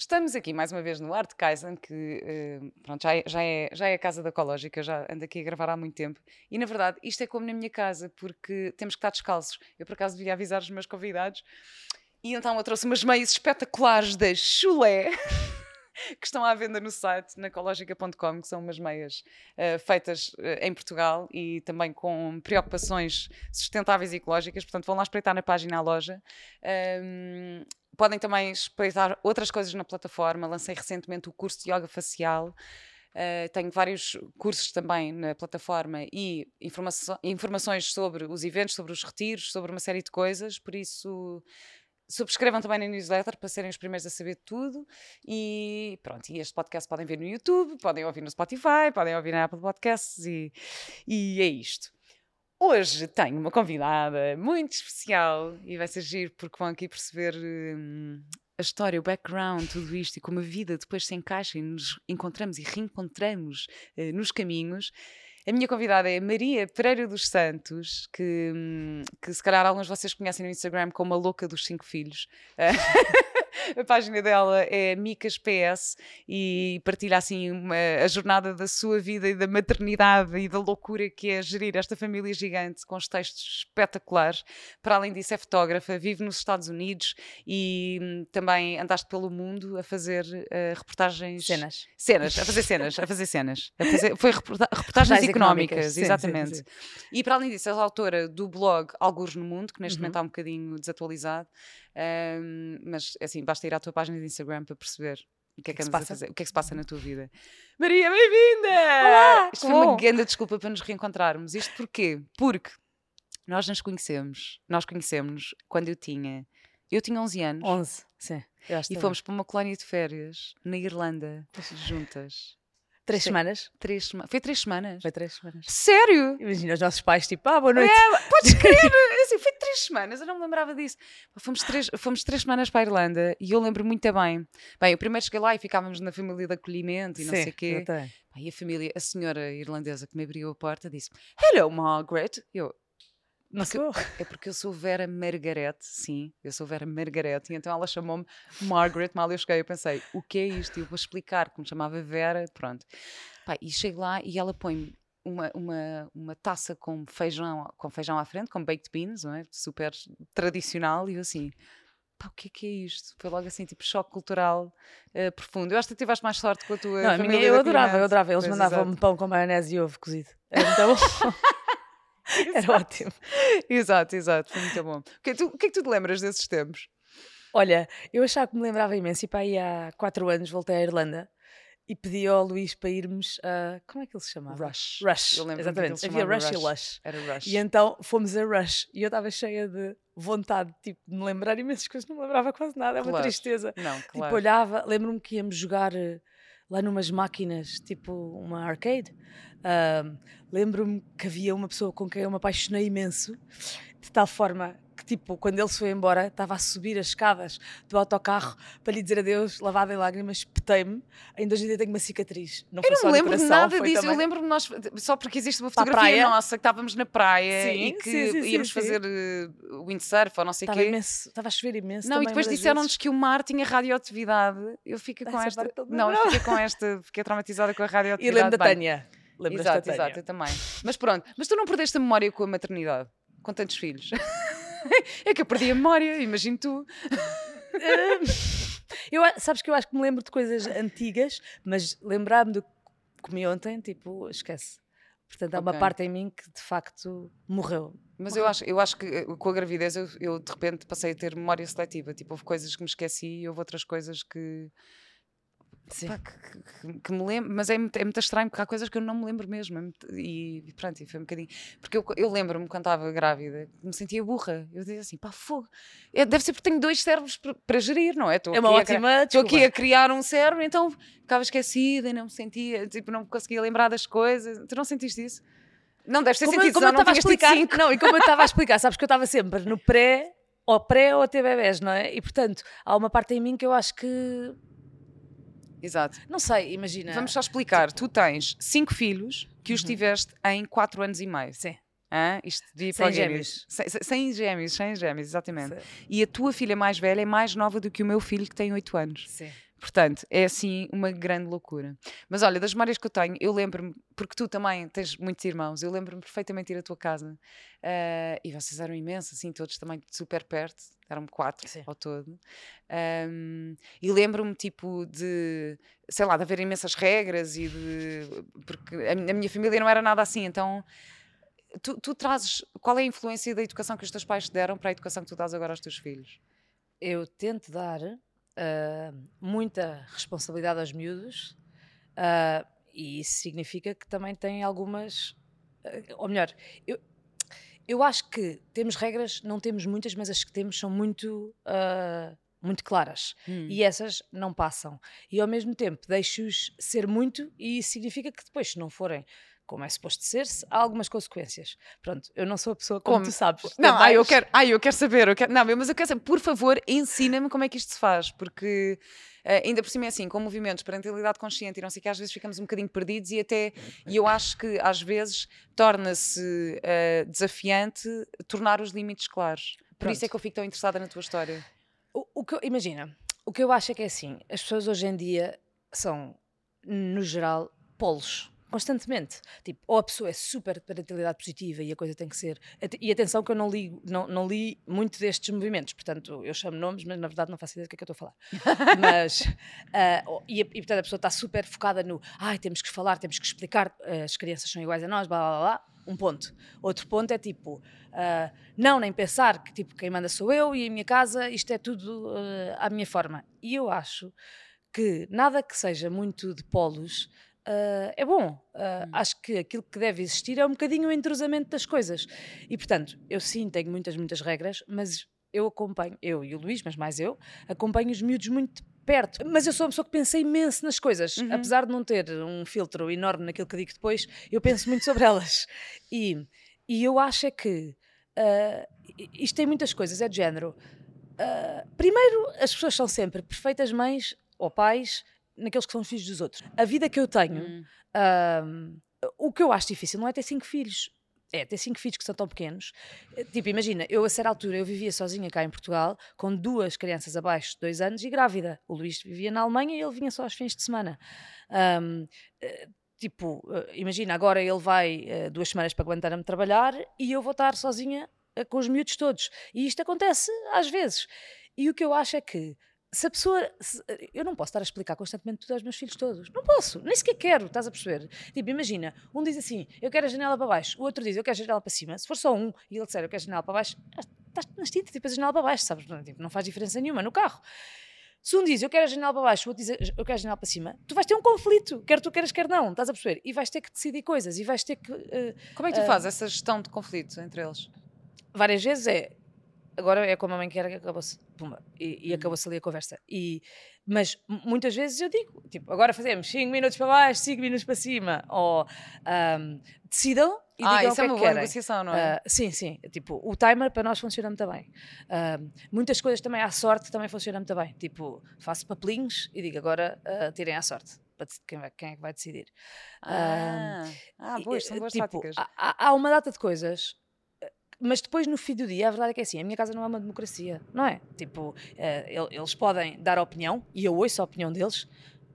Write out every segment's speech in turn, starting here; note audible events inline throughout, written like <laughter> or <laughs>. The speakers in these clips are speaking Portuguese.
Estamos aqui mais uma vez no Art Kaizen, que uh, pronto, já, é, já, é, já é a casa da Ecológica, já ando aqui a gravar há muito tempo. E na verdade, isto é como na minha casa, porque temos que estar descalços. Eu por acaso devia avisar os meus convidados. E então eu trouxe umas meias espetaculares da Chulé. <laughs> que estão à venda no site, na ecológica.com, que são umas meias uh, feitas uh, em Portugal e também com preocupações sustentáveis e ecológicas. Portanto, vão lá espreitar na página à loja. Um, podem também espreitar outras coisas na plataforma. Lancei recentemente o curso de yoga facial. Uh, tenho vários cursos também na plataforma e informaço informações sobre os eventos, sobre os retiros, sobre uma série de coisas. Por isso, subscrevam também na newsletter para serem os primeiros a saber tudo. E pronto, e este podcast podem ver no YouTube, podem ouvir no Spotify, podem ouvir na Apple Podcasts e, e é isto. Hoje tenho uma convidada muito especial e vai ser giro porque vão aqui perceber hum, a história, o background, tudo isto e como a vida depois se encaixa e nos encontramos e reencontramos uh, nos caminhos. A minha convidada é Maria Pereira dos Santos, que, hum, que se calhar alguns de vocês conhecem no Instagram como a louca dos cinco filhos. <laughs> a página dela é Micas PS e partilha assim uma, a jornada da sua vida e da maternidade e da loucura que é gerir esta família gigante com os textos espetaculares. Para além disso, é fotógrafa, vive nos Estados Unidos e hum, também andaste pelo mundo a fazer uh, reportagens. Cenas. Cenas, a fazer cenas, a fazer cenas. A fazer, foi reporta <laughs> reportagens económicas, económicas sim, exatamente. Sim, sim. E para além disso, és autora do blog Algures no Mundo, que neste uhum. momento está um bocadinho desatualizado. Um, mas assim, basta ir à tua página de Instagram para perceber o que é que, que, que, fazer, o que é que se passa na tua vida. Maria, bem-vinda! Olá! Isto foi uma grande desculpa para nos reencontrarmos. Isto porquê? Porque nós nos conhecemos, nós conhecemos quando eu tinha, eu tinha 11 anos. 11, sim. E fomos para uma colónia de férias na Irlanda, juntas. Três semanas? Três semanas. Foi três semanas? Foi três semanas. Sério? Imagina os nossos pais, tipo, ah, boa noite. <laughs> É, podes crer! assim, foi três semanas, eu não me lembrava disso. Fomos três, fomos três semanas para a Irlanda e eu lembro muito bem. Bem, eu primeiro cheguei lá e ficávamos na família de acolhimento e não Sim, sei o quê. Bem, e a família, a senhora irlandesa que me abriu a porta disse: Hello, Margaret. Eu, sou. É porque eu sou Vera Margaret, sim, eu sou Vera Margaret, e então ela chamou-me Margaret, mal eu cheguei, eu pensei, o que é isto? E eu vou explicar, como chamava Vera, pronto. Pá, e chego lá e ela põe uma, uma, uma taça com feijão, com feijão à frente, com baked beans, não é? Super tradicional, e eu assim, pá, o que é que é isto? Foi logo assim, tipo, choque cultural uh, profundo. Eu acho que tiveste mais sorte com a tua não, família. A minha, eu adorava, eu adorava. Eles mandavam-me pão com maionese e ovo cozido. Então. <laughs> <laughs> Era ótimo. exato, exato, foi muito bom. O que, é tu, o que é que tu te lembras desses tempos? Olha, eu achava que me lembrava imenso e para aí há quatro anos voltei à Irlanda e pedi ao Luís para irmos a. Como é que ele se chamava? Rush. Rush. Eu lembro Exatamente. Havia Rush, Rush, e Lush. Era Rush. E então fomos a Rush e eu estava cheia de vontade tipo, de me lembrar imensas coisas, não me lembrava quase nada, é uma claro. tristeza. Não, tipo, claro. Tipo, olhava, lembro-me que íamos jogar eh, lá numas máquinas, tipo uma arcade. Uh, lembro-me que havia uma pessoa com quem eu me apaixonei imenso, de tal forma que, tipo, quando ele se foi embora, estava a subir as escadas do autocarro para lhe dizer adeus, lavada em lágrimas, petei-me. Ainda hoje em dia tenho uma cicatriz. Não eu não me lembro coração, nada disso. Também... Eu lembro-me nós, só porque existe uma fotografia nossa que estávamos na praia sim, e que sim, sim, íamos fazer uh, windsurf ou não sei o quê. Imenso, estava a chover imenso. Não, e depois disseram-nos que o mar tinha radioatividade. Eu fico com esta. Não, eu fiquei com esta, fiquei traumatizada com a radioatividade. E lembro da Tânia. Exato, exato, eu também. Mas pronto, mas tu não perdeste a memória com a maternidade? Com tantos filhos? <laughs> é que eu perdi a memória, imagino tu. eu, sabes que eu acho que me lembro de coisas antigas, mas lembrar-me do que comi ontem, tipo, esquece. Portanto, há okay. uma parte em mim que de facto morreu. Mas morreu. eu acho, eu acho que eh, com a gravidez eu, eu de repente passei a ter memória seletiva. Tipo, houve coisas que me esqueci e houve outras coisas que Pá, que, que, que, me lembro, mas é muito, é muito estranho porque há coisas que eu não me lembro mesmo. É muito, e, e pronto, e foi um bocadinho. Porque eu, eu lembro-me quando estava grávida, me sentia burra. Eu dizia assim, pá, fogo. É, deve ser porque tenho dois cérebros para gerir, não é? Estou é uma ótima. Estou aqui a criar um cérebro, então ficava esquecida e não me sentia, tipo, não conseguia lembrar das coisas. Tu não sentiste isso? Não, deve ter como, sentido, como eu estava a explicar, não, e como eu estava a explicar, sabes que eu estava sempre no pré, ou pré ou até bebés, não é? E portanto, há uma parte em mim que eu acho que, Exato. não sei, imagina. Vamos só explicar. Tu tens cinco filhos que os Uhum. tiveste em quatro anos e meio. Sim. Hã? Isto de Sem gêmeos. Sem, sem- sem gêmeos, sem gêmeos, exatamente. Sim. E a tua filha mais velha é mais nova do que o meu filho que tem oito anos. Sim. Portanto, é assim uma grande loucura. Mas olha, das memórias que eu tenho, eu lembro-me, porque tu também tens muitos irmãos, eu lembro-me perfeitamente de ir à tua casa ah, e vocês eram imensos, assim, todos também super perto, eram quatro Sim. ao todo. Ahm, e lembro-me, tipo, de, sei lá, de haver imensas regras e de. Porque a, a minha família não era nada assim, então. Tu, tu trazes. Qual é a influência da educação que os teus pais te deram para a educação que tu dás agora aos teus filhos? Eu tento dar ah, muita responsabilidade aos miúdos ah, e isso significa que também tem algumas. ah, ou melhor, eu, eu acho que temos regras, não temos muitas, mas as que temos são muito. muito claras e essas não passam. E ao mesmo tempo deixo-os ser muito, e isso significa que depois, se não forem como é suposto ser, há algumas consequências. Pronto, eu não sou a pessoa como, Como? tu sabes. Não, ai, eu quero, ai, eu quero saber, eu quero, não, mas eu quero saber, por favor, ensina-me como é que isto se faz, porque eh, ainda por cima é assim, com movimentos, parentalidade consciente e não sei que, às vezes ficamos um bocadinho perdidos e até, e eu acho que às vezes torna-se eh, desafiante tornar os limites claros. Por isso é que eu fico tão interessada na tua história. O, o que imagina, o que eu acho é que é assim, as pessoas hoje em dia são, no geral, polos. Constantemente. Tipo, ou a pessoa é super de parentalidade positiva e a coisa tem que ser. E atenção que eu não li, não, não li muito destes movimentos, portanto, eu chamo nomes, mas na verdade não faço ideia do que é que eu estou a falar. <laughs> mas, ah, oh, e, e portanto a pessoa está super focada no ai, temos que falar, temos que explicar, ah, as crianças são iguais a nós, blá blá blá. Um ponto. Outro ponto é tipo, ah, não, nem pensar que tipo, quem manda sou eu e a minha casa, isto é tudo ah, à minha forma. E eu acho que nada que seja muito de polos ah, é bom. Ah, Acho que aquilo que deve existir é um bocadinho o entrosamento das coisas. E portanto, eu sim tenho muitas, muitas regras, mas eu acompanho, eu e o Luís, mas mais eu, acompanho os miúdos muito perto. Mas eu sou uma pessoa que pensa imenso nas coisas. Uhum. Apesar de não ter um filtro enorme naquilo que digo depois, eu penso muito sobre elas. <laughs> E, e eu acho é que ah, isto tem muitas coisas, é de género. Ah, primeiro, as pessoas são sempre perfeitas mães ou pais naqueles que são os filhos dos outros. A vida que eu tenho, Hum. o que eu acho difícil não é ter cinco filhos. É, ter cinco filhos que são tão pequenos. Eh, Tipo, imagina, eu a certa altura eu vivia sozinha cá em Portugal, com duas crianças abaixo de dois anos e grávida. O Luís vivia na Alemanha e ele vinha só aos fins de semana. Ahm, eh, tipo, eh, imagina, agora ele vai duas semanas para Guantanamo trabalhar e eu vou estar sozinha com os miúdos todos. E isto acontece às vezes. E o que eu acho é que se a pessoa. se- eu não posso estar a explicar constantemente tudo aos meus filhos todos. Não posso, nem sequer quero, estás a perceber? Tipo, imagina, um diz assim, eu quero a janela para baixo, o outro diz, eu quero a janela para cima. Se for só um e ele disser, eu quero a janela para baixo, estás nas tintas, tipo a janela para baixo, sabes? Não, tipo, não faz diferença nenhuma no carro. Se um diz, eu quero a janela para baixo, o outro diz, eu quero a janela para cima, tu vais ter um conflito, quer tu queiras, quer não, estás a perceber? E vais ter que decidir coisas, e vais ter que. eh, Como é que tu Ah. fazes essa gestão de conflito entre eles? várias vezes é agora é como a mãe quer que acabou-se pumba, e, Uhum. e acabou-se ali a conversa e, mas muitas vezes eu digo tipo, agora fazemos 5 minutos para baixo 5 minutos para cima ou ahm, decidam e ah, digam isso o é que uma é que boa querem negociação, não é? Ah, sim, sim. Tipo, o timer para nós funciona muito bem. Ahm, muitas coisas também à sorte também funcionam muito bem. Tipo, faço papelinhos e digo agora ah, tirem à sorte. Para quem, vai- quem é que vai decidir? Ah, ah, boas, são boas tipo, táticas. há- Há, uma data de coisas, mas depois no fim do dia a verdade é que é assim: a minha casa não é uma democracia, não é? Tipo, eh, el- eles podem dar opinião e eu ouço a opinião deles,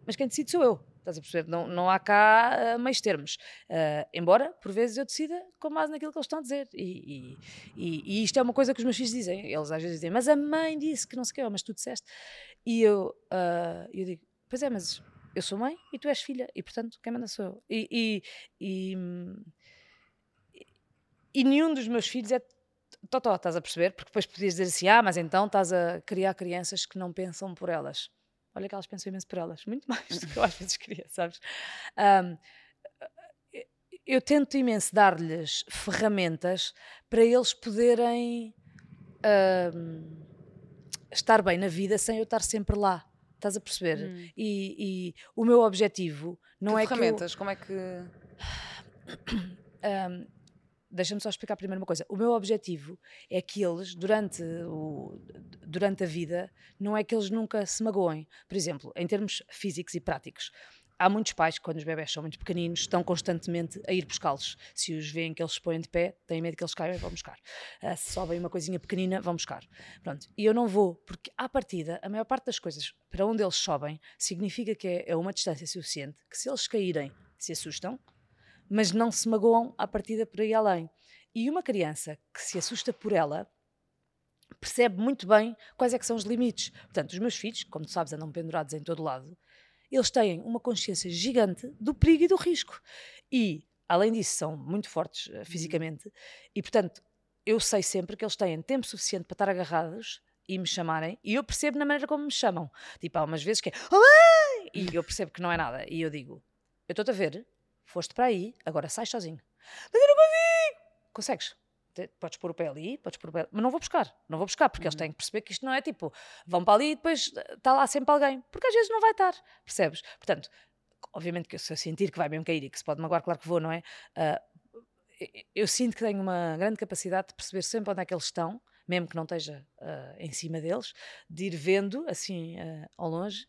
mas quem decide sou eu. Estás a perceber? Não, não há cá eh, meios termos. Eh, embora, por vezes, eu decida com base naquilo que eles estão a dizer. E, e- e- e isto é uma coisa que os meus filhos dizem. Eles às vezes dizem, mas a mãe disse que não sei o quê, mas tu disseste. E eu, ah, eu digo, pois é, mas eu sou mãe e tu és filha, e portanto quem manda sou eu. E, e, e, hum, e nenhum dos meus filhos é totó, estás a perceber? Porque depois podias dizer assim, ah, mas então estás a criar crianças que não pensam por elas. Olha que elas pensam imenso por elas, muito <laughs> mais do que eu às vezes queria, sabes? Ahm, eu tento imenso dar-lhes ferramentas para eles poderem ahm, estar bem na vida sem eu estar sempre lá. Estás a perceber? Hum. E, e o meu objetivo não que é que eu- ferramentas? Como é que. um, deixa-me só explicar primeiro uma coisa. O meu objetivo é que eles, durante, o, durante a vida, não é que eles nunca se magoem. Por exemplo, em termos físicos e práticos, há muitos pais que, quando os bebés são muito pequeninos, estão constantemente a ir buscá-los. Se os veem que eles se põem de pé, têm medo que eles caiam e vão buscar. Uh, se sobem uma coisinha pequenina, vão buscar. Pronto. E eu não vou, porque à partida, a maior parte das coisas para onde eles sobem significa que é, é uma distância suficiente que, se eles caírem, se assustam, mas não se magoam à partida por aí além. E uma criança que se assusta por ela percebe muito bem quais é que são os limites. Portanto, os meus filhos, como tu sabes, andam pendurados em todo lado, eles têm uma consciência gigante do perigo e do risco. E, além disso, são muito fortes uh, fisicamente e, portanto, eu sei sempre que eles têm tempo suficiente para estar agarrados e me chamarem, e eu percebo na maneira como me chamam. Tipo, há umas vezes que é e eu percebo que não é nada, e eu digo: Eu estou-te a ver, foste para aí, agora sai sozinho. Mas eu não consigo! Consegues? podes pôr o pé ali, podes pôr o pé, mas não vou buscar, não vou buscar, porque uhum. eles têm que perceber que isto não é tipo, vão para ali e depois está lá sempre alguém, porque às vezes não vai estar, percebes? Portanto, obviamente que se eu sentir que vai mesmo cair e que se pode magoar, claro que vou, não é? Uh, eu sinto que tenho uma grande capacidade de perceber sempre onde é que eles estão, mesmo que não esteja uh, em cima deles, de ir vendo assim uh, ao longe.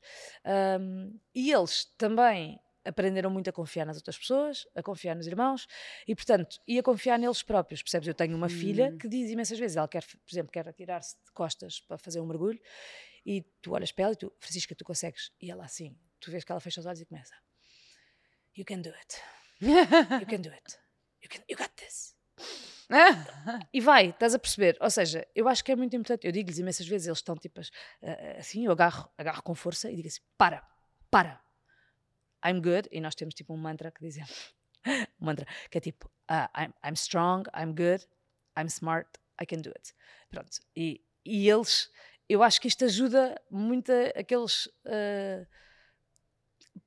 Um, e eles também aprenderam muito a confiar nas outras pessoas, a confiar nos irmãos e, portanto, e a confiar neles próprios. Percebes? Eu tenho uma hum. filha que diz imensas vezes, ela quer, por exemplo, quer atirar-se de costas para fazer um mergulho e tu olhas para ela e tu, Francisca, tu consegues. E ela assim, tu vês que ela fecha os olhos e começa: You can do it. You can do it. You, can, you got this. e vai, estás a perceber? Ou seja, eu acho que é muito importante. Eu digo-lhes imensas vezes, eles estão tipo assim, eu agarro, agarro com força e digo assim: para, para, I'm good, e nós temos tipo um mantra que dizemos, <laughs> um mantra que é tipo, uh, I'm, I'm strong, I'm good, I'm smart, I can do it. Pronto, e, e eles, eu acho que isto ajuda muito aqueles... Uh,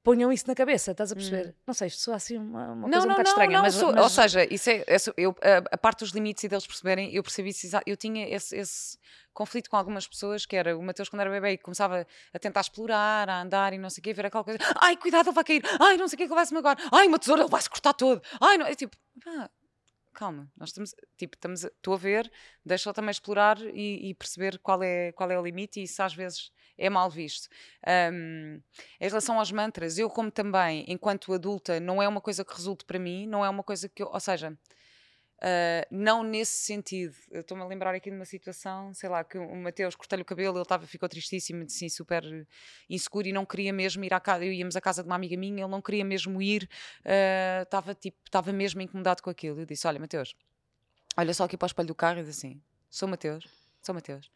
ponham isso na cabeça, estás a perceber? Hum. Não sei, isto soa assim uma, uma não, coisa não, um bocado não, estranha. Não, mas, sou, mas... Ou seja, isso é, é eu, a, a, parte dos limites e deles perceberem, eu percebi isso, eu tinha esse, esse, conflito com algumas pessoas, que era o Mateus quando era bebê e começava a tentar explorar, a andar e não sei o quê, ver aquela coisa, ai, cuidado, ele vai cair, ai, não sei o que, ele vai-se magoar, ai, uma tesoura, ele vai-se cortar todo, ai, não, é tipo, pá, calma, nós estamos, tipo, estamos, estou a ver, deixa-o também explorar e, e, perceber qual é, qual é o limite e isso às vezes é mal visto. Um, em relação aos mantras, eu como também, enquanto adulta, não é uma coisa que resulte para mim, não é uma coisa que eu, ou seja, Uh, não nesse sentido. Estou-me a lembrar aqui de uma situação, sei lá, que o Mateus cortei-lhe o cabelo, ele tava, ficou tristíssimo, assim, super inseguro e não queria mesmo ir à casa. Eu íamos à casa de uma amiga minha, ele não queria mesmo ir, estava uh, tipo, estava mesmo incomodado com aquilo. Eu disse: Olha, Mateus, olha só aqui para o espelho do carro e disse assim: Sou Mateus, sou Mateus,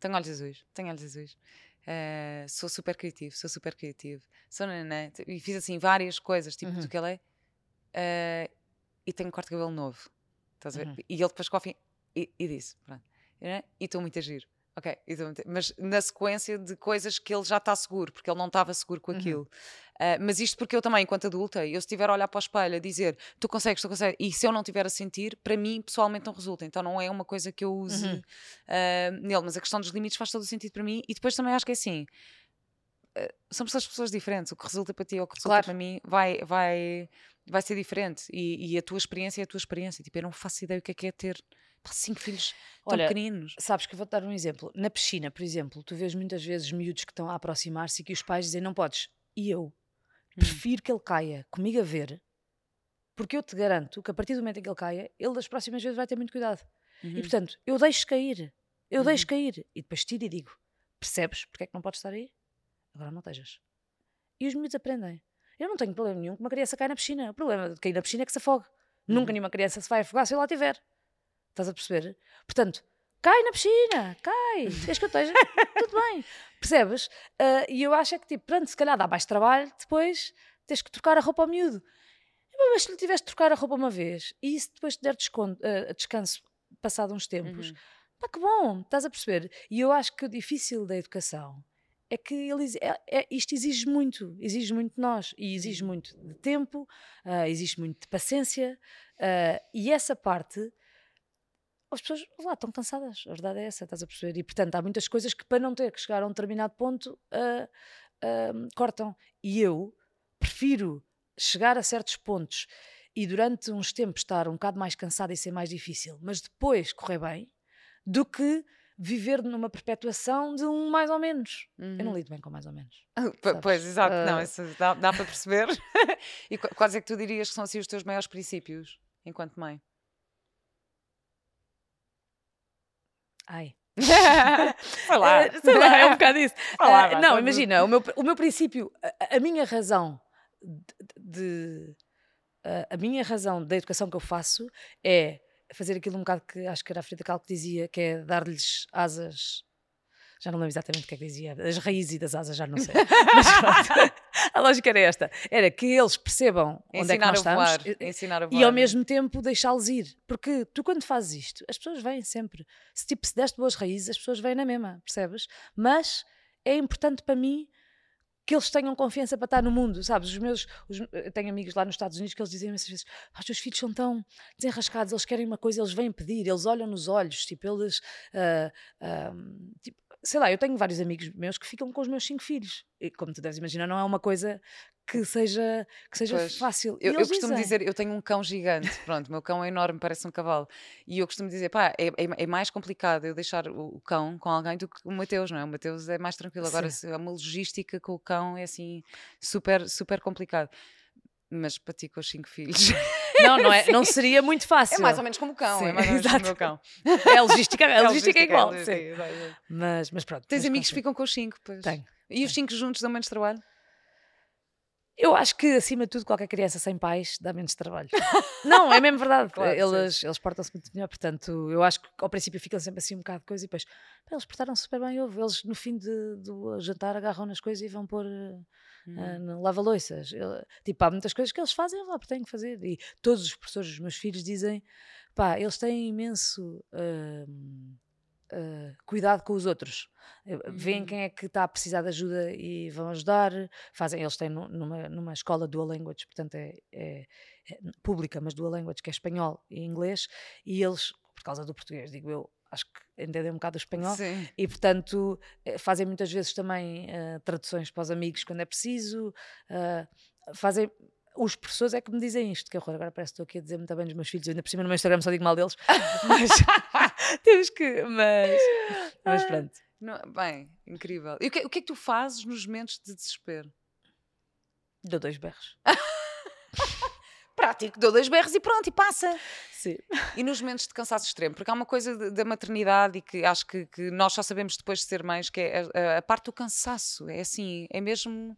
tenho olhos azuis, tenho olhos azuis. Uh, sou super criativo, sou super criativo, sou nanã, e fiz assim várias coisas, tipo uhum. do que ele é, e tenho um corte de cabelo novo Estás a ver? Uhum. E ele depois cofre e, e disse: Pronto. E estou muito a giro. Ok, muito... mas na sequência de coisas que ele já está seguro, porque ele não estava seguro com uhum. aquilo. Uhum. Uh, mas isto porque eu também, enquanto adulta, eu se estiver a olhar para o espelho a dizer tu consegues, tu consegues, e se eu não estiver a sentir, para mim pessoalmente não resulta. Então não é uma coisa que eu use uhum. uh, nele, mas a questão dos limites faz todo o sentido para mim. E depois também acho que é assim: uh, são pessoas, pessoas diferentes. O que resulta para ti ou o que resulta claro. para mim vai, vai, vai ser diferente. E, e, a tua experiência é a tua experiência. Tipo, eu não faço ideia o que é que é ter cinco filhos tão Olha, pequeninos. Sabes que eu vou-te dar um exemplo. Na piscina, por exemplo, tu vês muitas vezes miúdos que estão a aproximar-se e que os pais dizem não podes. E eu hum. prefiro que ele caia comigo a ver, porque eu te garanto que a partir do momento em que ele caia, ele das próximas vezes vai ter muito cuidado. Uhum. E portanto, eu deixo cair. Eu uhum. deixo cair. E depois tiro e digo: percebes porque é que não podes estar aí? Agora não estejas. E os miúdos aprendem. Eu não tenho problema nenhum que uma criança caia na piscina. O problema de cair na piscina é que se afogue. Uhum. Nunca nenhuma criança se vai afogar se eu lá tiver. Estás a perceber? Portanto, cai na piscina, cai. Queres que eu esteja? <laughs> Tudo bem. Percebes? Uh, e eu acho é que, tipo, pronto, se calhar dá mais trabalho depois tens que trocar a roupa ao miúdo. Mas se lhe tiveste de trocar a roupa uma vez e isso depois te der desconto, uh, descanso passado uns tempos, uhum. pá, que bom, estás a perceber? E eu acho que o difícil da educação é que ele, é, é, isto exige muito, exige muito de nós, e exige uhum. muito de tempo, uh, exige muito de paciência, uh, e essa parte, as pessoas lá estão cansadas, a verdade é essa, estás a perceber? E portanto há muitas coisas que para não ter que chegar a um determinado ponto uh, cortam. E eu prefiro chegar a certos pontos e durante uns tempos estar um bocado mais cansada e ser mais difícil, mas depois correr bem, do que viver numa perpetuação de um mais ou menos. Uhum. Eu não lido bem com mais ou menos. <laughs> Pois, exato, uh... não, ah. isso dá, dá para perceber. <laughs> e quais é que tu dirias que são assim os teus maiores princípios enquanto mãe? Ai. <laughs> sei lá. <laughs> Sei lá, é um bocado isso. Lá, uh, não, imagina, o meu, o meu princípio, a, a minha razão de, de a minha razão da educação que eu faço é fazer aquilo um bocado que acho que era a Frida Kahlo que dizia, que é dar-lhes asas. Já não lembro exatamente o que é que dizia, as raízes e das asas, já não sei. <laughs> Mas pronto, <laughs> a lógica era esta: era que eles percebam onde ensinar é que nós estamos voar, ensinar a voar, e ao mesmo tempo deixá-los ir. Porque tu, quando fazes isto, as pessoas vêm sempre. Se tipo, se deste boas raízes, as pessoas vêm na mesma, percebes? Mas é importante para mim que eles tenham confiança para estar no mundo, sabes? Os meus, os, eu tenho amigos lá nos Estados Unidos que eles dizem muitas vezes: ah, os teus filhos são tão desenrascados, eles querem uma coisa, eles vêm pedir, eles olham nos olhos, tipo, eles. Uh, uh, tipo, sei lá, eu tenho vários amigos meus que ficam com os meus cinco filhos. E como tu deves imaginar, não é uma coisa que seja, que seja Pois. fácil. Eu, eu costumo dizem, dizer, eu tenho um cão gigante, pronto, o meu cão é enorme, parece um cavalo. E eu costumo dizer, pá, é, é- é mais complicado eu deixar o, o cão com alguém do que o Mateus, não é? O Mateus é mais tranquilo. Agora, é uma logística com o cão é assim, super, super complicado. Mas para ti, com os cinco filhos, <laughs> Não, não, é, não seria muito é fácil. mais ou menos como o cão, é Sim, mais ou menos como o exato. cão. É a logística, a logística é igual. logística, sim. exato, exato. Mas, mas pronto. Tens mas amigos que ficam com os cinco, pois. Tenho. E os cinco juntos dão menos trabalho? Eu acho que, acima de tudo, qualquer criança sem pais dá menos trabalho. não, é mesmo verdade. <laughs> Claro, sim. eles eles portam-se muito melhor. Portanto, eu acho que ao princípio ficam sempre assim um bocado de coisa e depois eles portaram-se super bem. Houve. Eles, no fim de- do jantar, agarram nas coisas e vão pôr eh, Hum. ah, no lava-loiças. Tipo, há muitas coisas que eles fazem lá porque têm que fazer. E todos os professores dos meus filhos dizem pá, eles têm imenso. hum, ah, cuidado com os outros, Eh, Uhum. quem é que está a precisar de ajuda e vão ajudar. Fazem, eles têm nu- numa, numa escola dual language, portanto é, é- é pública, mas dual language, que é espanhol e inglês, e eles, por causa do português, digo eu, acho que entendem um bocado o espanhol, Sim. e portanto eh, fazem muitas vezes também eh, traduções para os amigos quando é preciso, ah, fazem. Os professores é que me dizem isto, que horror, agora parece que estou aqui a dizer muito bem dos meus filhos, eu ainda por cima no meu Instagram só digo mal deles, mas <laughs> <laughs> <laughs> temos que. Mas, mas pronto. Não- bem, incrível. E o que, o que é que tu fazes nos momentos de desespero? Dou dois berros. <laughs> Prático, dou dois berros e pronto, e passa. Sim. E nos momentos de cansaço extremo, porque há uma coisa da maternidade e que acho que, que nós só sabemos depois de ser mães, que é a, a- a parte do cansaço. É assim, é mesmo.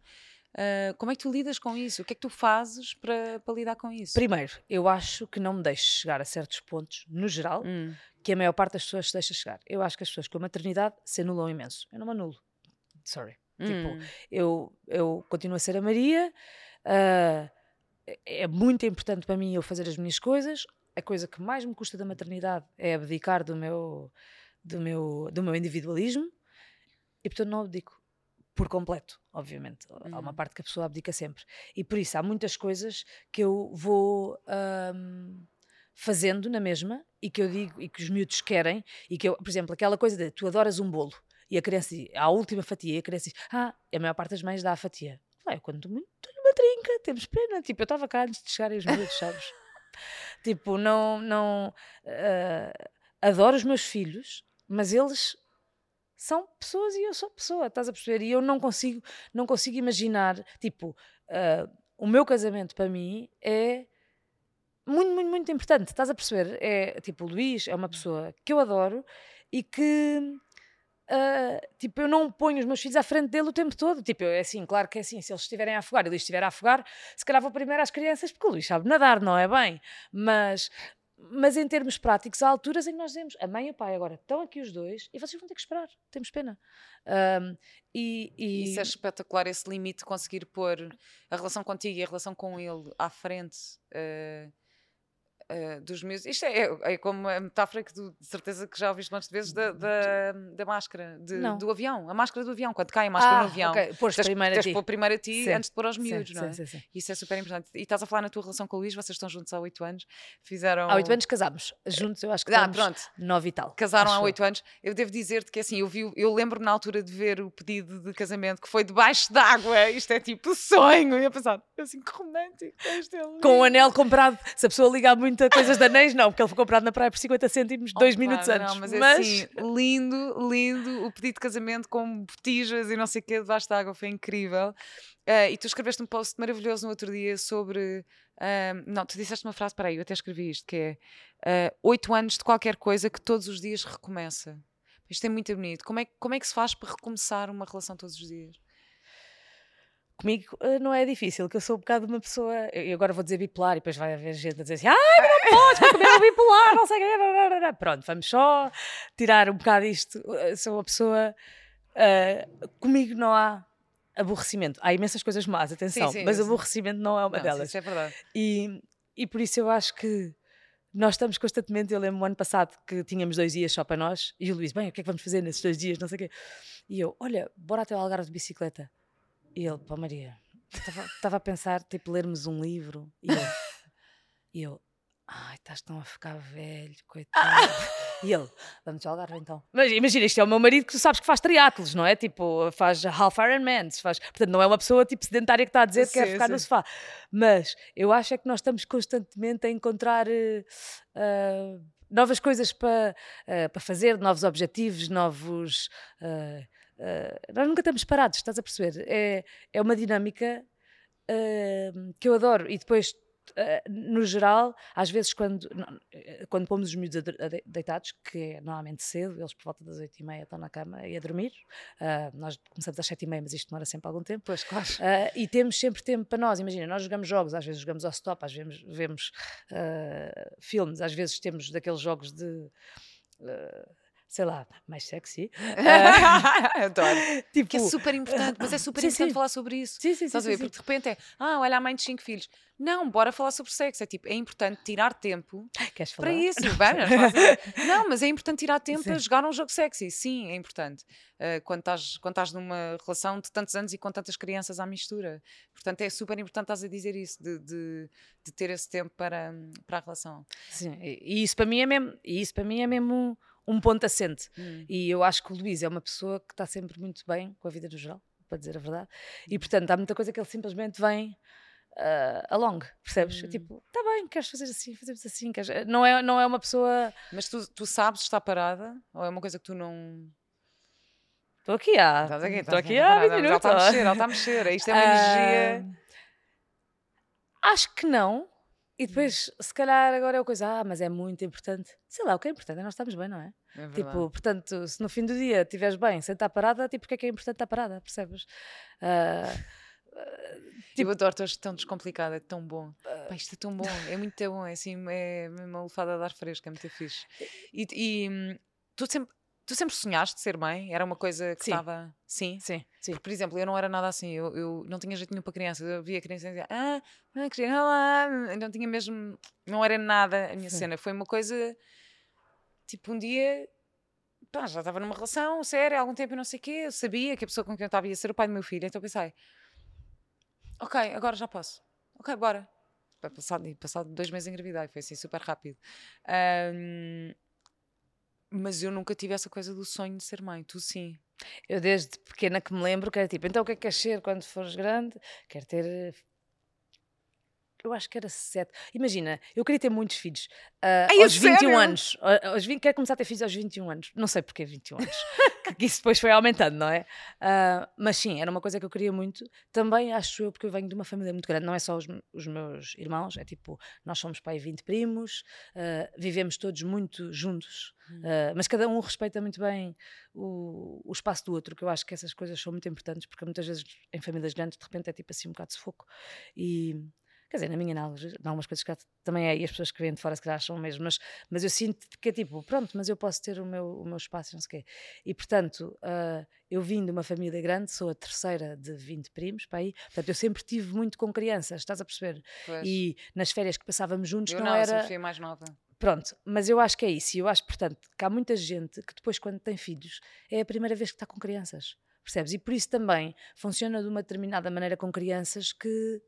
Ah, como é que tu lidas com isso? O que é que tu fazes para, para lidar com isso? Primeiro, eu acho que não me deixo chegar a certos pontos, no geral, Hum, que a maior parte das pessoas se deixa chegar. Eu acho que as pessoas com a maternidade se anulam imenso. Eu não me anulo. Sorry. Tipo, hum, eu, eu continuo a ser a Maria, é- é muito importante para mim eu fazer as minhas coisas. A coisa que mais me custa da maternidade é abdicar do meu, do meu, do meu individualismo e, portanto, não abdico por completo, obviamente. Há uma Uhum. parte que a pessoa abdica sempre. E por isso há muitas coisas que eu vou. ahm, fazendo na mesma e que eu digo e que os miúdos querem e que eu, por exemplo, aquela coisa de tu adoras um bolo e a criança diz, a última fatia e a criança diz, ah, a maior parte das mães dá a fatia. Vai, eu quando muito uma trinca, temos pena. Tipo, eu estava cá antes de chegarem os miúdos, sabes? <laughs> tipo, não, não ah, adoro os meus filhos, mas eles são pessoas e eu sou pessoa, estás a perceber? E eu não consigo, não consigo imaginar, tipo, ah, o meu casamento para mim é muito, muito, muito importante, estás a perceber? É, tipo, o Luís é uma pessoa que eu adoro e que, ah, tipo, eu não ponho os meus filhos à frente dele o tempo todo, tipo, é assim, claro que é assim, se eles estiverem a afogar e o Luís estiver a afogar, se calhar vou primeiro às crianças, porque o Luís sabe nadar, não é bem? Mas... Mas em termos práticos, há alturas em que nós dizemos a mãe e o pai agora estão aqui os dois e vocês vão ter que esperar, temos pena. Ahm, e, e- Isso é espetacular, esse limite conseguir pôr a relação contigo e a relação com ele à frente. eh, Uh, dos meus. Isto é, é, é, como a metáfora que tu, de certeza que já ouviste muitas vezes da, da, da máscara, de, do avião, a máscara do avião, quando cai a máscara ah, no avião. Okay. Pôs primeiro a ti. Pôr primeiro a ti sim. antes de pôr aos miúdos, sim, não é? Sim, Isso é super importante. E estás a falar na tua relação com o Luís, vocês estão juntos há oito anos, fizeram. Há oito anos casámos, juntos eu acho que ah, pronto. nove e tal. Casaram há oito anos. Eu devo dizer-te que assim, eu, vi, eu lembro-me na altura de ver o pedido de casamento que foi debaixo d'água, isto é tipo sonho. E eu pensar, assim, que romântico, é Com o anel comprado, se a pessoa ligar muito a coisas da anéis, não, porque ele foi comprado na praia por 50 cêntimos oh, dois minutos antes. Não, mas, é mas... assim, lindo, lindo, o pedido de casamento com botijas e não sei o quê debaixo de água, foi incrível. Uh, e tu escreveste um post maravilhoso no outro dia sobre. Uh, não, tu disseste uma frase, para aí, eu até escrevi isto, que é uh, oito anos de qualquer coisa que todos os dias recomeça. Isto é muito bonito. Como é, como é que se faz para recomeçar uma relação todos os dias? Comigo uh, não é difícil, que eu sou um bocado uma pessoa. Eu agora vou dizer bipolar e depois vai haver gente a dizer assim: ai, não <laughs> podes, comer o bipolar, não sei o quê. Pronto, vamos só tirar um bocado isto. Eu sou uma pessoa. Uh, comigo não há aborrecimento. Há imensas coisas más, atenção, sim, sim, mas aborrecimento não é uma não, delas. Isso é verdade. E, e por isso eu acho que nós estamos constantemente. Eu lembro o ano passado que tínhamos dois dias só para nós e o Luís, bem, o que é que vamos fazer nesses dois dias? Não sei o quê. E eu, olha, bora até o Algarve de bicicleta. E ele, pá, Maria, estava a pensar, tipo, lermos um livro. E eu, e eu ai, estás tão a ficar velho, coitado. e ele, vamos ao Algarve então. Mas imagina, isto é o meu marido que tu sabes que faz triatlos, não é? Tipo, faz half Ironman, faz... Portanto, não é uma pessoa tipo sedentária que está a dizer que quer ficar sim. no sofá. Mas eu acho é que nós estamos constantemente a encontrar... Uh, novas coisas para, uh, para fazer, novos objetivos, novos. Uh, Uh, nós nunca estamos parados, estás a perceber? É, é uma dinâmica uh, que eu adoro. E depois, uh, no geral, às vezes, quando, quando pomos os miúdos deitados, que é normalmente cedo, eles por volta das oito e meia estão na cama e a dormir. nós começamos às sete e meia, mas isto demora sempre algum tempo. Pois, claro. e temos sempre tempo para nós. Imagina, nós jogamos jogos, às vezes jogamos ao stop, às vezes vemos filmes, às vezes temos daqueles jogos de sei lá, mais sexy. <laughs> Adoro. tipo, que é super importante, mas é <laughs> super sim, importante sim. falar sobre isso. Sim, sim, Estás sim, a ver? Porque de repente é, ah, olha a mãe de cinco filhos. Não, bora falar sobre sexo. É tipo, é importante tirar tempo Queres falar? para isso. Não, <laughs> não, mas é importante tirar tempo para jogar um jogo sexy. Sim, é importante. Uh, quando, estás, quando estás numa relação de tantos anos e com tantas crianças à mistura. Portanto, é super importante estás a dizer isso, de, de, de ter esse tempo para, para a relação. Sim, e isso para mim é mesmo, isso para mim é mesmo um ponto assente. Hum. E eu acho que o Luís é uma pessoa que está sempre muito bem com a vida no geral, para dizer a verdade. E portanto, há muita coisa que ele simplesmente vem. Uh, along, percebes? Hum. Tipo, tá bem, queres fazer assim, fazemos assim. Queres... Não, é, não é uma pessoa. Mas tu, tu sabes estar parada? Ou é uma coisa que tu não. Estou aqui há. Estou aqui, há 20 minutos. Ela está a mexer, ela está a mexer. Isto é uma uh, energia. Acho que não. E depois, se calhar, agora é a coisa, ah, mas é muito importante. Sei lá, o que é importante é nós estamos bem, não é? é tipo, portanto, se no fim do dia estiveres bem, sem estar parada, tipo, porque é que é importante estar parada, percebes? Uh, uh, tipo, eu adoro, és tão descomplicado, é tão bom. Uh, Pá, isto é tão bom, é muito bom, é assim, é uma lufada de ar fresco, é muito fixe. E, e hum, tu sempre, Tu sempre sonhaste ser mãe? Era uma coisa que estava. Sim. Sim. Sim. Porque, por exemplo, eu não era nada assim. Eu, eu não tinha jeito nenhum para crianças. Eu via crianças e dizia, ah, não criança, lá. Não tinha mesmo. Não era nada a minha Sim. cena. Foi uma coisa. Tipo, um dia. Pá, já estava numa relação séria há algum tempo e não sei o quê. Eu sabia que a pessoa com quem eu estava ia ser o pai do meu filho. Então pensei, ok, agora já posso. Ok, bora. Passado, passado dois meses engravidei. Foi assim super rápido. Um, mas eu nunca tive essa coisa do sonho de ser mãe, tu sim. Eu desde pequena que me lembro que era tipo, então o que é que queres ser quando fores grande? Quero ter eh, eu acho que era sete. Imagina, eu queria ter muitos filhos. Uh, Ai, aos 21 sério? anos. Aos 20, quero começar a ter filhos aos 21 anos. Não sei porque 21 anos. <laughs> que isso depois foi aumentando, não é? Uh, mas sim, era uma coisa que eu queria muito. Também acho eu, porque eu venho de uma família muito grande. Não é só os, os meus irmãos, é tipo, nós somos pai 20 primos, uh, vivemos todos muito juntos. Uh, mas cada um respeita muito bem o, o, espaço do outro, que eu acho que essas coisas são muito importantes, porque muitas vezes em famílias grandes de repente é tipo assim um bocado de sufoco. E Quer dizer, na minha análise, em algumas coisas que também é, e as pessoas que vêm de fora se calhar acham mesmo, mas, mas eu sinto que é tipo, pronto, mas eu posso ter o meu, o meu espaço, não sei o quê. E portanto, uh, eu vim de uma família grande, sou a terceira de 20 primos, para aí, portanto eu sempre tive muito com crianças, estás a perceber? Pois. E nas férias que passávamos juntos eu não, não, eu era. a mais nova. Pronto, mas eu acho que é isso. E eu acho, portanto, que há muita gente que depois, quando tem filhos, é a primeira vez que está com crianças. Percebes? E por isso também funciona de uma determinada maneira com crianças que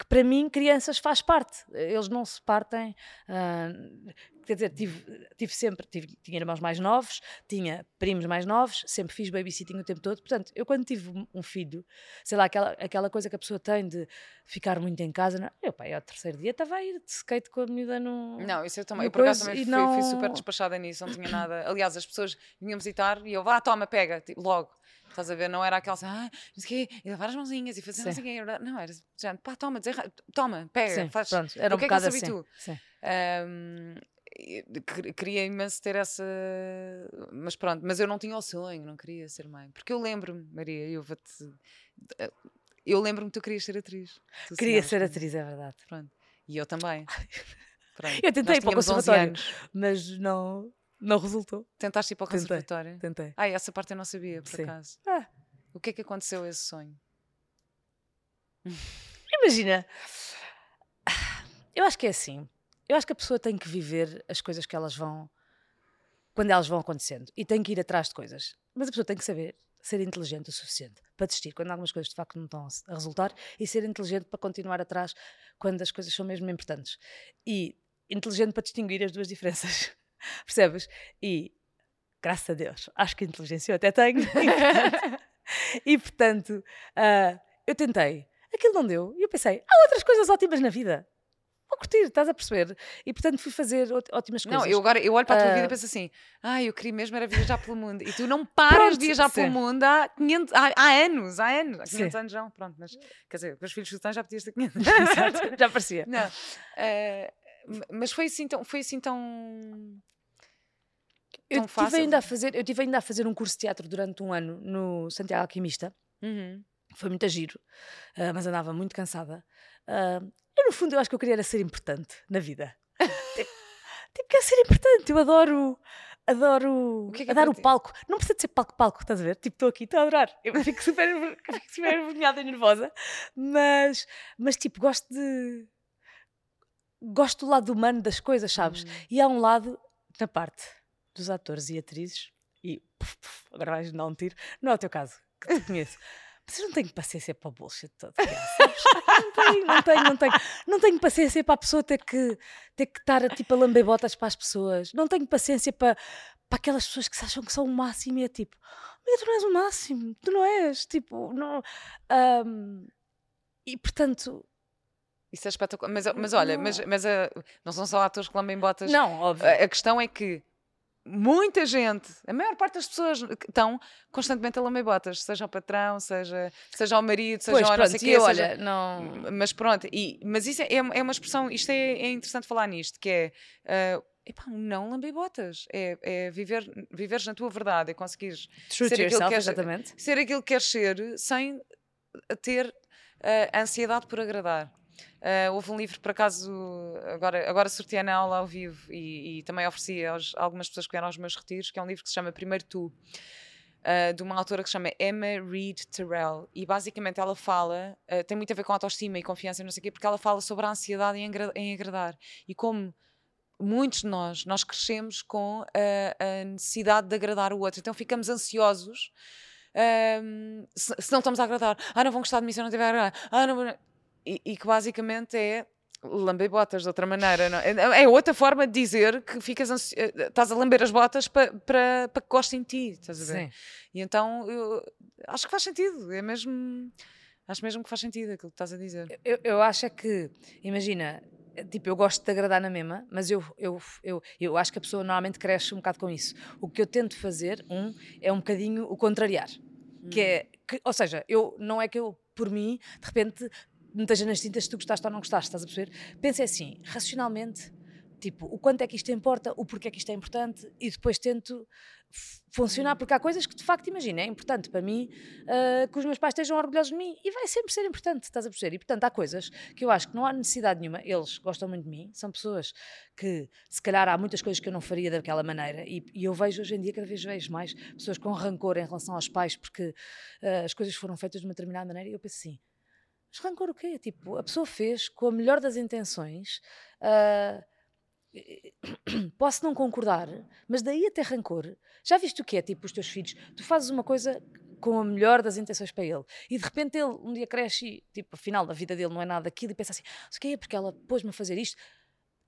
que para mim crianças faz parte, eles não se partem, uh, quer dizer, tive, tive sempre, tive, tinha irmãos mais novos, tinha primos mais novos, sempre fiz babysitting o tempo todo, portanto, eu quando tive um filho, sei lá, aquela, aquela coisa que a pessoa tem de ficar muito em casa, não, eu pai, ao terceiro dia estava a ir de skate com a miúda no... Não, isso eu também, eu por acaso também fui, não... fui, super despachada nisso, não tinha nada, aliás, as pessoas vinham visitar e eu, vá, toma, pega, tipo, logo, Estás a ver? Não era aquela assim, ah, não sei o quê, e lavar as mãozinhas e fazer Sim. não sei o quê. Não, era já, pá, toma, dizer, toma, pega, Sim, faz. Pronto, era um o que bocado é que assim. tu? Um, queria imenso ter essa. Mas pronto, mas eu não tinha o sonho, não queria ser mãe. Porque eu lembro-me, Maria, eu vou-te. Eu lembro-me que tu querias ser atriz. Tu queria ser atriz, é verdade. Pronto. E eu também. <laughs> Pronto. Eu tentei para o conservatório, mas não, não resultou. Tentaste ir para o tentei, conservatório? Tentei. Ah, essa parte eu não sabia, por Sim. acaso. Ah. O que é que aconteceu a esse sonho? <laughs> Imagina. Eu acho que é assim. Eu acho que a pessoa tem que viver as coisas que elas vão. quando elas vão acontecendo. E tem que ir atrás de coisas. Mas a pessoa tem que saber ser inteligente o suficiente para desistir quando algumas coisas de facto não estão a resultar e ser inteligente para continuar atrás quando as coisas são mesmo importantes. E inteligente para distinguir as duas diferenças. <laughs> Percebes? E, graças a Deus, acho que inteligência eu até tenho. <laughs> e, portanto, uh, eu tentei. Aquilo não deu. E eu pensei, há outras coisas ótimas na vida. Vou curtir, estás a perceber? E, portanto, fui fazer ótimas coisas. Não, eu agora eu olho para a tua uh, vida e penso assim, ah, eu queria mesmo era viajar pelo mundo. E tu não paras pronto, de viajar sim. pelo mundo há, 500, há, há anos, há anos. Há 500 sim. anos já, pronto. Mas, quer dizer, com os filhos que tu tens já podias ter 500. <laughs> já parecia. Não. Uh, mas foi assim tão... Foi assim tão eu tive, ainda a fazer, eu tive ainda a fazer um curso de teatro durante um ano no Santiago Alquimista. Uhum. Foi muito giro, uh, mas andava muito cansada. Uh, eu, no fundo, eu acho que eu queria era ser importante na vida. tipo, <laughs> tipo, quero ser importante. Eu adoro adoro o que é que é dar o palco. Não precisa de ser palco-palco, estás a ver? Tipo, estou aqui, estou a adorar. Eu fico super, <laughs> fico super envergonhada e nervosa, mas, mas tipo, gosto de. Gosto do lado humano das coisas, sabes? Hum. E há um lado, na parte dos atores e atrizes, e puf, puf, agora vais dar um tiro, não é o teu caso, que te <laughs> conheço. Vocês não têm paciência para o bullshit todo, Não tenho, não tenho, não tenho. Não tenho paciência para a pessoa ter que, ter que estar tipo, a lamber botas para as pessoas. Não tenho paciência para, para aquelas pessoas que se acham que são o máximo e é tipo, mas tu não és o máximo, tu não és, tipo, não. Um, e portanto, isso é espetacular. Mas, mas olha, mas, mas uh, não são só atores que lambem botas. Não, óbvio. A, a, questão é que muita gente, a maior parte das pessoas estão constantemente a lamber botas, seja o patrão, seja, seja o marido, seja pois, o não sei quê, olha, seja, não... Mas pronto, e, mas isso é, é uma expressão, isto é, é interessante falar nisto, que é... Uh, epá, não lamber botas, é, é viver, viveres na tua verdade, é conseguires ser aquilo, yourself, que queres, ser aquilo que queres ser sem ter uh, ansiedade por agradar. Uh, houve um livro, por acaso, agora, agora sorteei na aula ao vivo e, e também ofereci aos, a algumas pessoas que vieram aos meus retiros, que é um livro que se chama Primeiro Tu, uh, de uma autora que se chama Emma Reed Terrell. E basicamente ela fala, uh, tem muito a ver com autoestima e confiança não sei o quê, porque ela fala sobre a ansiedade em, em agradar. E como muitos de nós, nós crescemos com a, a necessidade de agradar o outro, então ficamos ansiosos. Um, se, se, não estamos a agradar, ah, não vão gostar de mim se eu não estiver a agradar, ah, não, e, e que basicamente é lamber botas de outra maneira. Não? É, é outra forma de dizer que ficas ansi... Eh, estás a lamber as botas para pa, pa que gostem de ti. Estás a ver? Sim. E então eu acho que faz sentido. É mesmo. Acho mesmo que faz sentido aquilo que estás a dizer. Eu, eu acho é que, imagina, tipo, eu gosto de agradar na mesma, mas eu, eu, eu, eu acho que a pessoa normalmente cresce um bocado com isso. O que eu tento fazer, um, é um bocadinho o contrariar. Hum. Que é, que, ou seja, eu, não é que eu, por mim, de repente, não esteja nas tintas se tu gostaste ou não gostaste, estás a perceber? Pensa assim, racionalmente, tipo, o quanto é que isto importa, o porquê é que isto é importante e depois tento funcionar, porque há coisas que de facto, imagina, é importante para mim uh, que os meus pais estejam orgulhosos de mim e vai sempre ser importante, estás a perceber? E portanto há coisas que eu acho que não há necessidade nenhuma, eles gostam muito de mim, são pessoas que se calhar há muitas coisas que eu não faria daquela maneira e, e eu vejo hoje em dia, cada vez vejo mais pessoas com rancor em relação aos pais porque uh, as coisas foram feitas de uma determinada maneira e eu penso assim, mas rancor o quê? Tipo, a pessoa fez com a melhor das intenções. Uh, <coughs> posso não concordar, mas daí a ter rancor. Já viste o que é, tipo, os teus filhos? Tu fazes uma coisa com a melhor das intenções para ele. E de repente ele um dia cresce e, tipo, afinal, da vida dele não é nada aquilo e pensa assim: o que é porque ela pôs-me a fazer isto?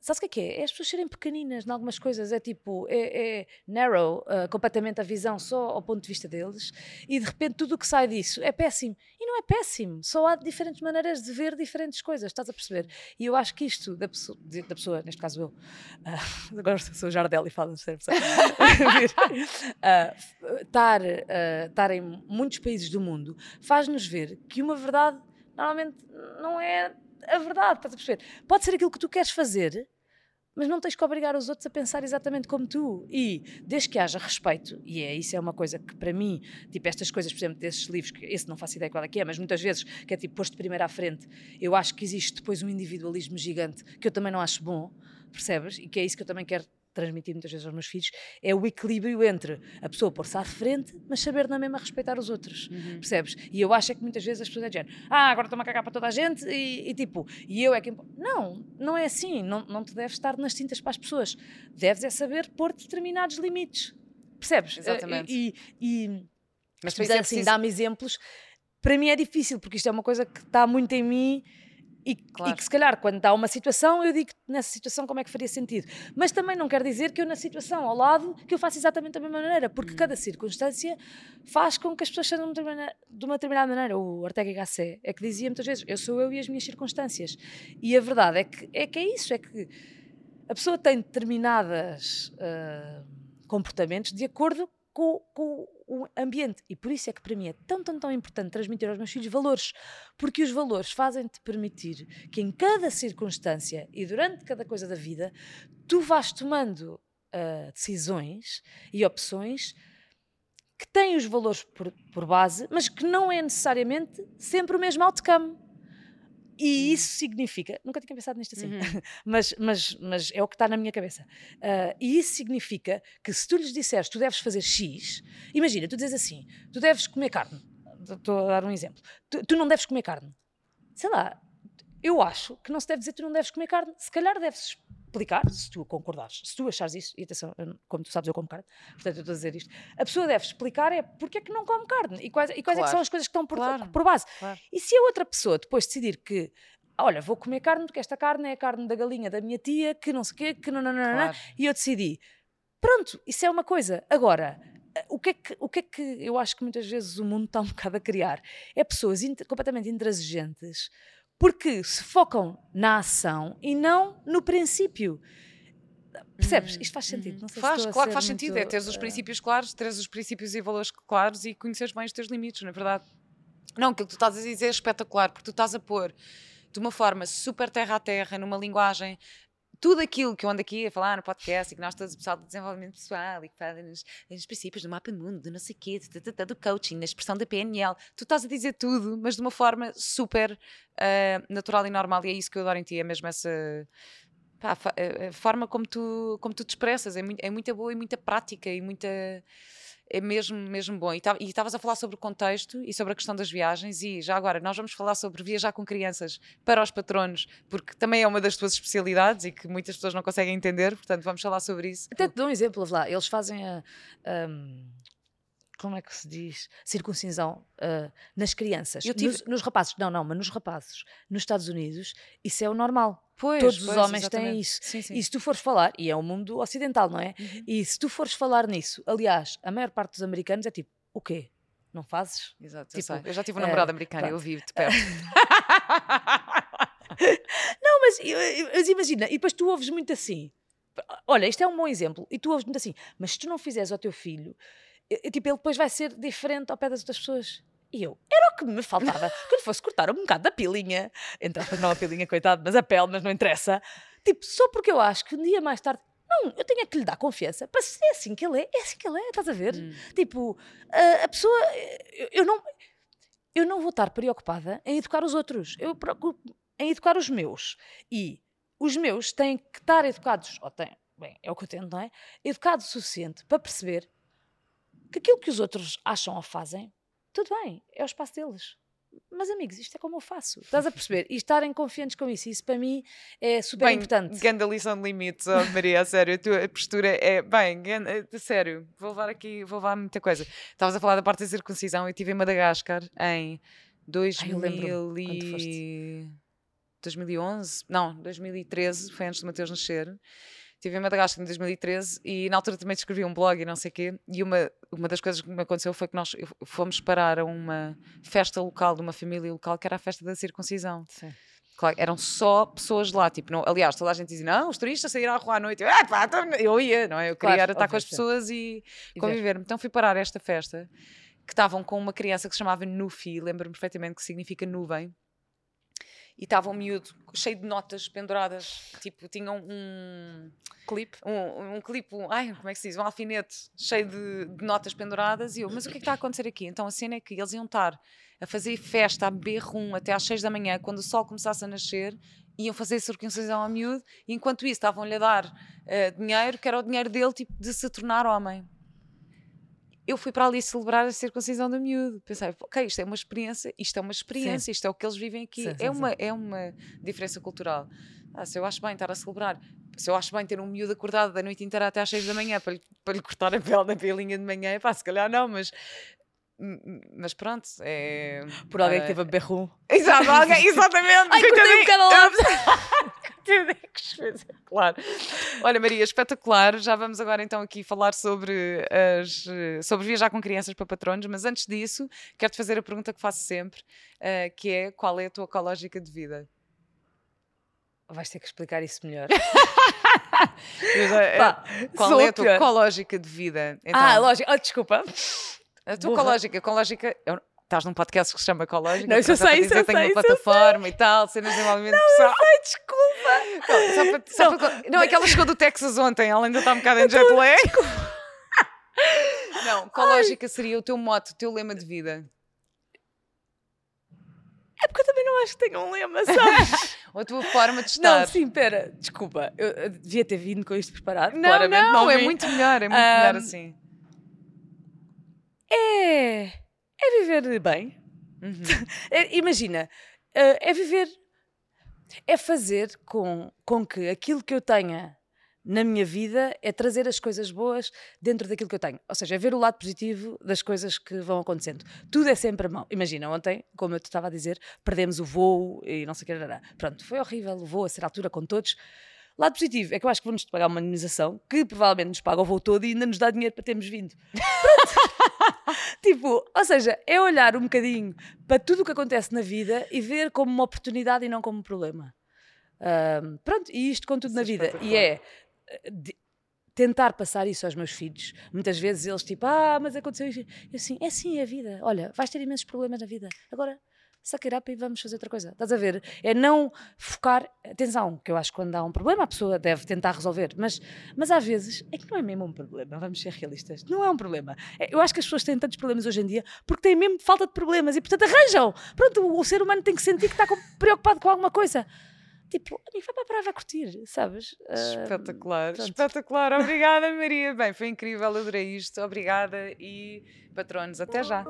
Sabes o que é que é? É as pessoas serem pequeninas em algumas coisas, é tipo, é, é narrow uh, completamente a visão só ao ponto de vista deles e de repente tudo o que sai disso é péssimo. E não é péssimo, só há diferentes maneiras de ver diferentes coisas, estás a perceber? E eu acho que isto da pessoa, da pessoa neste caso eu, uh, <laughs> agora sou Jardel e falo de pessoa, <laughs> estar uh, em muitos países do mundo faz-nos ver que uma verdade normalmente não é a verdade, estás a perceber? Pode ser aquilo que tu queres fazer, mas não tens que obrigar os outros a pensar exatamente como tu. E desde que haja respeito, e é isso é uma coisa que para mim, tipo estas coisas, por exemplo, desses livros, que esse não faço ideia qual é que é, mas muitas vezes que é tipo posto primeiro à frente, eu acho que existe depois um individualismo gigante que eu também não acho bom, percebes? E que é isso que eu também quero transmitir muitas vezes aos meus filhos, é o equilíbrio entre a pessoa pôr-se à frente, mas saber na mesma respeitar os outros, uhum. percebes? E eu acho é que muitas vezes as pessoas dizem, ah, agora estou-me a cagar para toda a gente e, e, tipo, e eu é que... Não, não é assim, não, não te deves estar nas tintas para as pessoas, deves é saber pôr determinados limites, percebes? Exatamente. E, e, mas, mas é assim, preciso... dá-me exemplos, para mim é difícil, porque isto é uma coisa que está muito em mim e, claro. e, que se calhar quando há uma situação eu digo nessa situação como é que faria sentido mas também não quer dizer que eu na situação ao lado que eu faça exatamente da mesma maneira porque hum. cada circunstância faz com que as pessoas sejam de uma determinada maneira o Ortega Gasset é que dizia muitas vezes eu sou eu e as minhas circunstâncias e a verdade é que é, que é isso é que a pessoa tem determinadas uh, comportamentos de acordo com, com o ambiente. E por isso é que para mim é tão, tão, tão importante transmitir aos meus filhos valores, porque os valores fazem-te permitir que em cada circunstância e durante cada coisa da vida tu vás tomando uh, decisões e opções que têm os valores por, por base, mas que não é necessariamente sempre o mesmo outcome. E isso significa, nunca tinha pensado nisto assim, uhum. <laughs> mas, mas, mas é o que está na minha cabeça. Uh, e isso significa que se tu lhes disseres tu deves fazer X, imagina, tu dizes assim, tu deves comer carne. Estou a dar um exemplo. Tu, tu não deves comer carne. Sei lá, eu acho que não se deve dizer que tu não deves comer carne. Se calhar deves explicar, se tu concordares, se tu achares isso, e atenção, como tu sabes, eu como carne, portanto eu estou a dizer isto, a pessoa deve explicar é porque é que não come carne e quais, e quais claro. é são as coisas que estão por, claro. por base. Claro. E se a outra pessoa depois decidir que olha, vou comer carne porque esta carne é a carne da galinha da minha tia, que não sei o quê, que não, não, não, não, e eu decidi, pronto, isso é uma coisa. Agora, o que, é que, o que é que eu acho que muitas vezes o mundo está um bocado a criar? É pessoas completamente intransigentes porque se focam na ação e não no princípio. Percebes? Isto faz sentido. Não sei faz, se claro que faz muito, sentido. É teres os eh, princípios claros, teres os princípios e valores claros e conheceres bem os teus limites, na é verdade. Não, aquilo que tu estás a dizer é espetacular, porque tu estás a pôr de uma forma super terra a terra, numa linguagem tudo aquilo que eu ando aqui a falar no podcast e que nós todos, o pessoal do desenvolvimento pessoal e que fazem nos, nos princípios do mapa mundo, do não sei quê, do, coaching, da expressão da PNL, tu estás a dizer tudo, mas de uma forma super uh, natural e normal, e é isso que eu adoro em ti, é mesmo essa. Pá, a, forma como tu, como tu te expressas é, muito, é boa e muita prática e muita é mesmo, mesmo bom. E estavas a falar sobre o contexto e sobre a questão das viagens, e já agora nós vamos falar sobre viajar com crianças para os patronos, porque também é uma das tuas especialidades e que muitas pessoas não conseguem entender, portanto vamos falar sobre isso. Até te dou um exemplo, lá, eles fazem a. como é que se diz? Circuncisão uh, nas crianças. Tive... Nos, nos, rapazes, não, não, mas nos rapazes, nos Estados Unidos, isso é o normal. Pois, Todos pois, os homens exatamente. têm isso. Sim, sim. E se tu fores falar, e é o mundo ocidental, não é? Uhum. E se tu fores falar nisso, aliás, a maior parte dos americanos é tipo, o quê? Não fazes? Exato, tipo, eu, eu, já tive um namorado uh, americano, pronto. eu vivo de <laughs> perto. não, mas, mas imagina, e depois tu ouves muito assim. Olha, isto é um bom exemplo. E tu ouves muito assim, mas se tu não fizeres ao teu filho, tipo, ele depois vai ser diferente ao pé das outras pessoas. E eu, era o que me faltava. <laughs> que lhe fosse cortar um bocado da pilinha. Então, não a pilinha, coitado, mas a pele, mas não interessa. Tipo, só porque eu acho que um dia mais tarde. Não, eu tenho é que lhe dar confiança para ser assim que ele é, é assim que ele é, estás a ver? Hum. Tipo, a, a pessoa. Eu, eu não. Eu não vou estar preocupada em educar os outros. Eu preocupo em educar os meus. E os meus têm que estar educados, ou têm, bem, é o que eu tento, não é? Educados o suficiente para perceber que aquilo que os outros acham ou fazem, tudo bem, é o espaço deles. Mas, amigos, isto é como eu faço. Estás a perceber? E estarem confiantes com isso. Isso para mim é super Bem, importante. grande lição de limites, oh, Maria, a sério, a tua postura é, bem, grande- a sério, vou levar aqui, vou levar muita coisa. Estavas a falar da parte da circuncisão, eu estive em Madagascar em eu lembro-me 2000 quando e... foste. 2011, não, 2013, foi antes de Mateus nascer. Estive em Madagascar em 2013 e na altura também escrevi um blog e não sei o quê. E uma, uma das coisas que me aconteceu foi que nós fomos parar a uma festa local de uma família local que era a festa da circuncisão. Sim. Claro, eram só pessoas lá, tipo, não, aliás, toda a gente dizia, não, os turistas saíram à rua à noite, eu, "Ah, pá, então", eu ia, não é? Eu queria Claro, estar com as pessoas e, ver. conviver. Então fui parar a esta festa, que estavam com uma criança que se chamava Nufi, lembro-me perfeitamente que significa nuvem, e estava um miúdo cheio de notas penduradas, tipo, tinham um Clipe. um, um clipe, um- ai, como é que se diz? Um alfinete cheio de, de notas penduradas. E eu, mas o que é que está a acontecer aqui? Então a cena é que eles iam estar a fazer festa, a beber rum até às 6 da manhã, quando o sol começasse a nascer, iam fazer circuncisão ao miúdo, e enquanto isso estavam-lhe a dar eh, dinheiro, que era o dinheiro dele, tipo, de se tornar homem. Eu fui para ali celebrar a circuncisão do miúdo. Pensei, ok, isto é uma experiência, isto é uma experiência, isto é o que eles vivem aqui. Sim, é, sim, uma, é uma diferença cultural. Ah, se eu acho bem estar a celebrar, se eu acho bem ter um miúdo acordado da noite inteira até às 6 da manhã para lhe, para lhe cortar a pele na pelinha de manhã, pá, se calhar não, mas. Mas pronto, é. Por alguém que ah, teve a beber rum. Exato, alguém, <laughs> exatamente. Ai, cortei um bocado a lábio. Claro. Olha, Maria, espetacular. Já vamos agora então aqui falar sobre, as, sobre viajar com crianças para patronos, mas antes disso, quero-te fazer a pergunta que faço sempre, eh, que é qual é a tua ecológica de vida? Vais ter que explicar isso melhor. <laughs> Eh, Pá, qual é a tua ecológica de vida? Então, Ah, lógico. Ah, desculpa. a tua ecológica, ecológica, estás num podcast que se chama Ecológica, Não, eu sei, eu tenho sei, uma isso eu plataforma e tal, cenas de desenvolvimento pessoal. Ai, desculpa. Não, só para- só Não. para- não, é que ela chegou do Texas ontem, ela ainda está um bocado em jet lag. Não, ecológica seria o teu mote, o teu lema de vida. É porque eu também não acho que tenha um lema, sabes? <laughs> Ou a tua forma de estar. não, sim, pera. Desculpa. Eu, eu devia ter vindo com isto preparado. Não, claramente não, é vim. muito melhor, é muito melhor Ahm, assim. É. É viver bem. Uhum. <laughs> É- imagina, eh, é viver, é fazer com, com que aquilo que eu tenha na minha vida é trazer as coisas boas dentro daquilo que eu tenho. Ou seja, é ver o lado positivo das coisas que vão acontecendo. Tudo é sempre mau. Imagina, ontem, como eu te estava a dizer, perdemos o voo e não sei o que era. Pronto, foi horrível o voo a ser altura com todos. Lado positivo é que eu acho que vamos pagar uma indemnização que provavelmente nos paga o voo todo e ainda nos dá dinheiro para termos vindo. <laughs> Tipo, ou seja, é olhar um bocadinho para tudo o que acontece na vida e ver como uma oportunidade e não como um problema. Ahm, pronto, e isto com tudo Isso na é vida. E é eh, de- tentar passar isso aos meus filhos. Muitas vezes eles tipo, ah, mas aconteceu isto. Eu assim, é assim a vida. Olha, vais ter imensos problemas na vida. Agora, suck it up e vamos fazer outra coisa. Estás a ver? É não focar. Atenção, que eu acho que quando há um problema a pessoa deve tentar resolver. Mas, mas às vezes é que não é mesmo um problema. Vamos ser realistas. Não é um problema. É- Eu acho que as pessoas têm tantos problemas hoje em dia porque têm mesmo falta de problemas e portanto arranjam. Pronto, o, ser humano tem que sentir que está preocupado com alguma coisa. Tipo, amigo, vai para a praia, vai curtir, sabes? Espetacular, pronto. espetacular. <laughs> Obrigada, Maria. Bem, foi incrível, adorei isto. Obrigada e patronos, até já.